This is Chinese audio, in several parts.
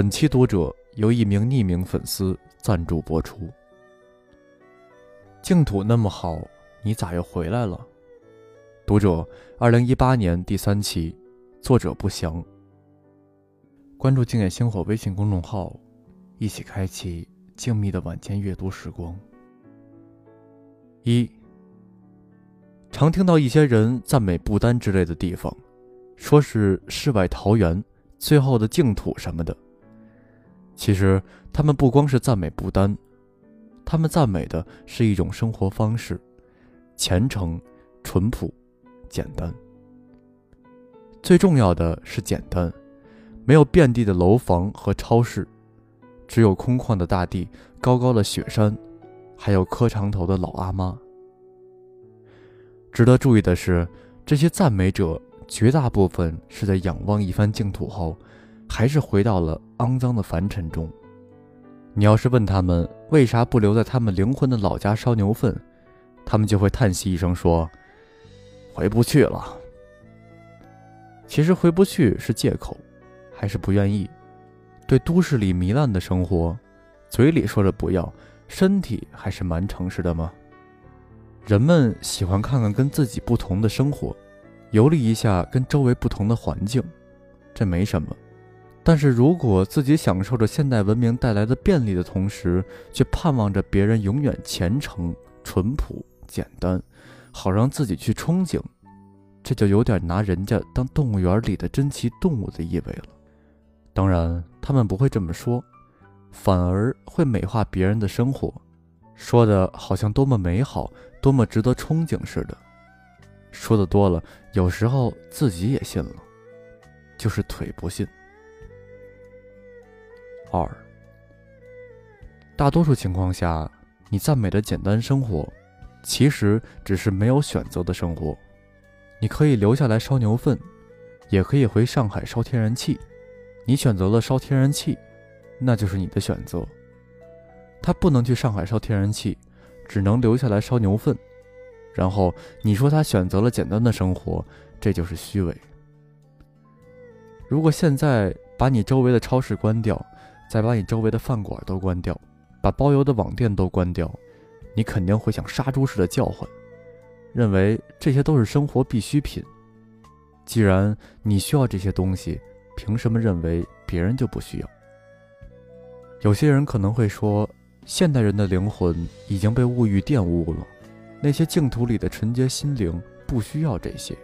本期读者由一名匿名粉丝赞助播出。净土那么好，你咋又回来了？读者，二零一八年第三期，作者不详。关注“静夜星火”微信公众号，一起开启静谧的晚间阅读时光。一，常听到一些人赞美不丹之类的地方，说是世外桃源、最后的净土什么的。其实，他们不光是赞美不丹，他们赞美的是一种生活方式：虔诚、淳朴、简单。最重要的是简单，没有遍地的楼房和超市，只有空旷的大地、高高的雪山，还有磕长头的老阿妈。值得注意的是，这些赞美者绝大部分是在仰望一番净土后。还是回到了肮脏的凡尘中。你要是问他们为啥不留在他们灵魂的老家烧牛粪，他们就会叹息一声说：“回不去了。”其实回不去是借口，还是不愿意。对都市里糜烂的生活，嘴里说着不要，身体还是蛮诚实的吗？人们喜欢看看跟自己不同的生活，游历一下跟周围不同的环境，这没什么。但是如果自己享受着现代文明带来的便利的同时，却盼望着别人永远虔诚、淳朴、简单，好让自己去憧憬，这就有点拿人家当动物园里的珍奇动物的意味了。当然，他们不会这么说，反而会美化别人的生活，说的好像多么美好、多么值得憧憬似的。说的多了，有时候自己也信了，就是腿不信。二，大多数情况下，你赞美的简单生活，其实只是没有选择的生活。你可以留下来烧牛粪，也可以回上海烧天然气。你选择了烧天然气，那就是你的选择。他不能去上海烧天然气，只能留下来烧牛粪。然后你说他选择了简单的生活，这就是虚伪。如果现在把你周围的超市关掉，再把你周围的饭馆都关掉，把包邮的网店都关掉，你肯定会像杀猪似的叫唤，认为这些都是生活必需品。既然你需要这些东西，凭什么认为别人就不需要？有些人可能会说，现代人的灵魂已经被物欲玷污了，那些净土里的纯洁心灵不需要这些。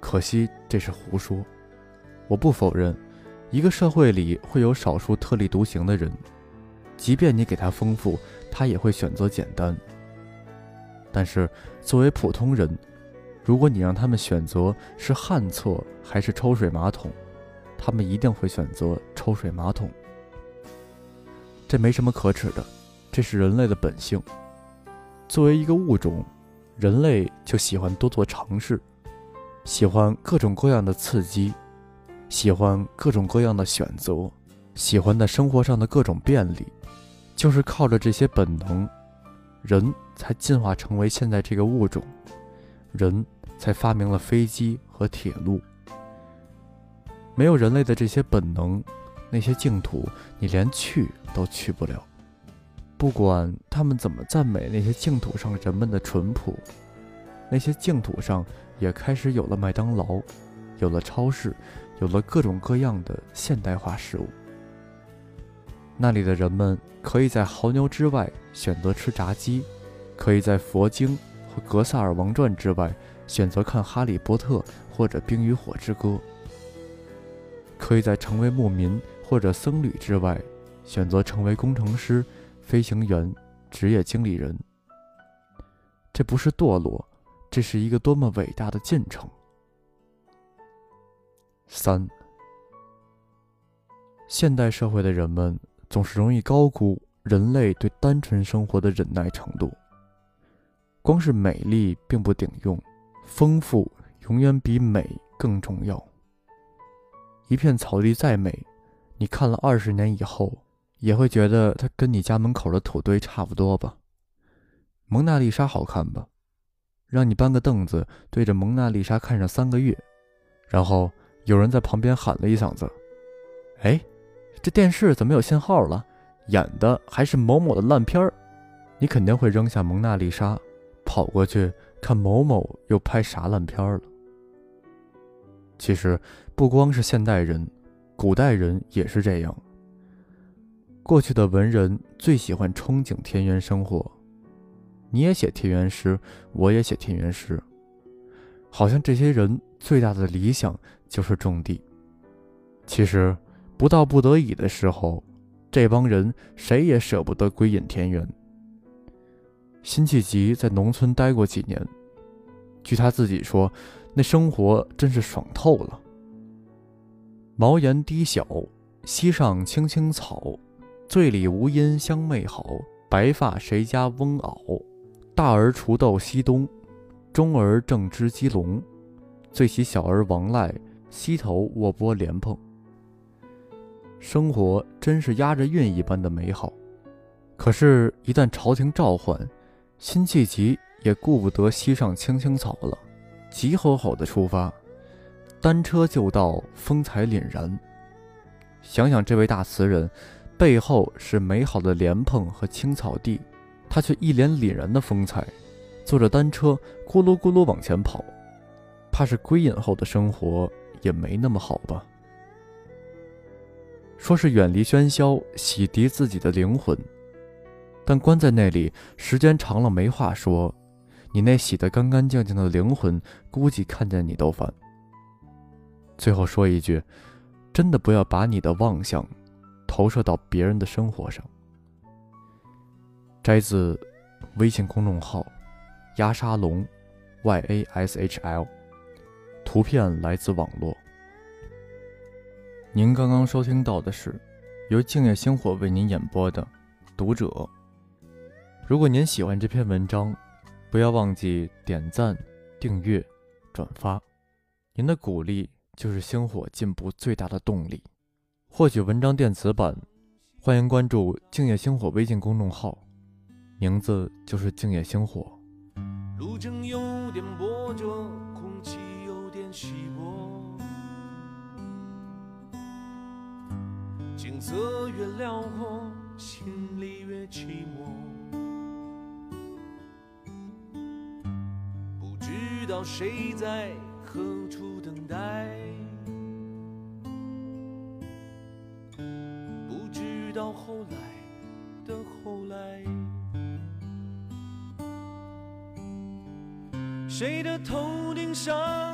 可惜这是胡说，我不否认。一个社会里会有少数特立独行的人，即便你给他丰富，他也会选择简单。但是作为普通人，如果你让他们选择是旱厕还是抽水马桶，他们一定会选择抽水马桶。这没什么可耻的，这是人类的本性。作为一个物种，人类就喜欢多做尝试，喜欢各种各样的刺激。喜欢各种各样的选择，喜欢在生活上的各种便利，就是靠着这些本能，人才进化成为现在这个物种，人才发明了飞机和铁路。没有人类的这些本能，那些净土你连去都去不了。不管他们怎么赞美那些净土上人们的淳朴，那些净土上也开始有了麦当劳，有了超市。有了各种各样的现代化事物，那里的人们可以在牦牛之外选择吃炸鸡，可以在佛经和《格萨尔王传》之外选择看《哈利波特》或者《冰与火之歌》，可以在成为牧民或者僧侣之外选择成为工程师、飞行员、职业经理人。这不是堕落，这是一个多么伟大的进程！三，现代社会的人们总是容易高估人类对单纯生活的忍耐程度。光是美丽并不顶用，丰富永远比美更重要。一片草地再美，你看了二十年以后，也会觉得它跟你家门口的土堆差不多吧？蒙娜丽莎好看吧？让你搬个凳子对着蒙娜丽莎看上三个月，然后。有人在旁边喊了一嗓子：“哎，这电视怎么有信号了？演的还是某某的烂片儿。你肯定会扔下蒙娜丽莎，跑过去看某某又拍啥烂片了。其实不光是现代人，古代人也是这样。过去的文人最喜欢憧憬田园生活，你也写田园诗，我也写田园诗，好像这些人最大的理想就是种地。其实不到不得已的时候，这帮人谁也舍不得归隐田园。辛弃疾在农村待过几年，据他自己说，那生活真是爽透了。茅檐低小，溪上青青草，醉里吴音相媚好。白发谁家翁媪？大儿锄豆溪东，中儿正织鸡笼。最喜小儿亡赖，溪头卧剥莲蓬。生活真是押着韵一般的美好，可是，一旦朝廷召唤，辛弃疾也顾不得溪上青青草了，急吼吼的出发，单车就到，风采凛然。想想这位大词人，背后是美好的莲蓬和青草地，他却一脸凛然的风采，坐着单车咕噜咕噜往前跑，怕是归隐后的生活也没那么好吧？说是远离喧嚣，洗涤自己的灵魂。但关在那里时间长了没话说，你那洗得干干净净的灵魂，估计看见你都烦。最后说一句，真的不要把你的妄想投射到别人的生活上。摘自微信公众号“鸭沙龙 ”，Y A S H L，图片来自网络。您刚刚收听到的是由静夜星火为您演播的《读者》。如果您喜欢这篇文章，不要忘记点赞、订阅、转发。您的鼓励就是星火进步最大的动力。获取文章电子版，欢迎关注“静夜星火”微信公众号，名字就是“静夜星火”。路正有点波折，空气稀薄，景色越辽阔，心里越寂寞。不知道谁在何处等待？不知道后来的后来，谁的头顶上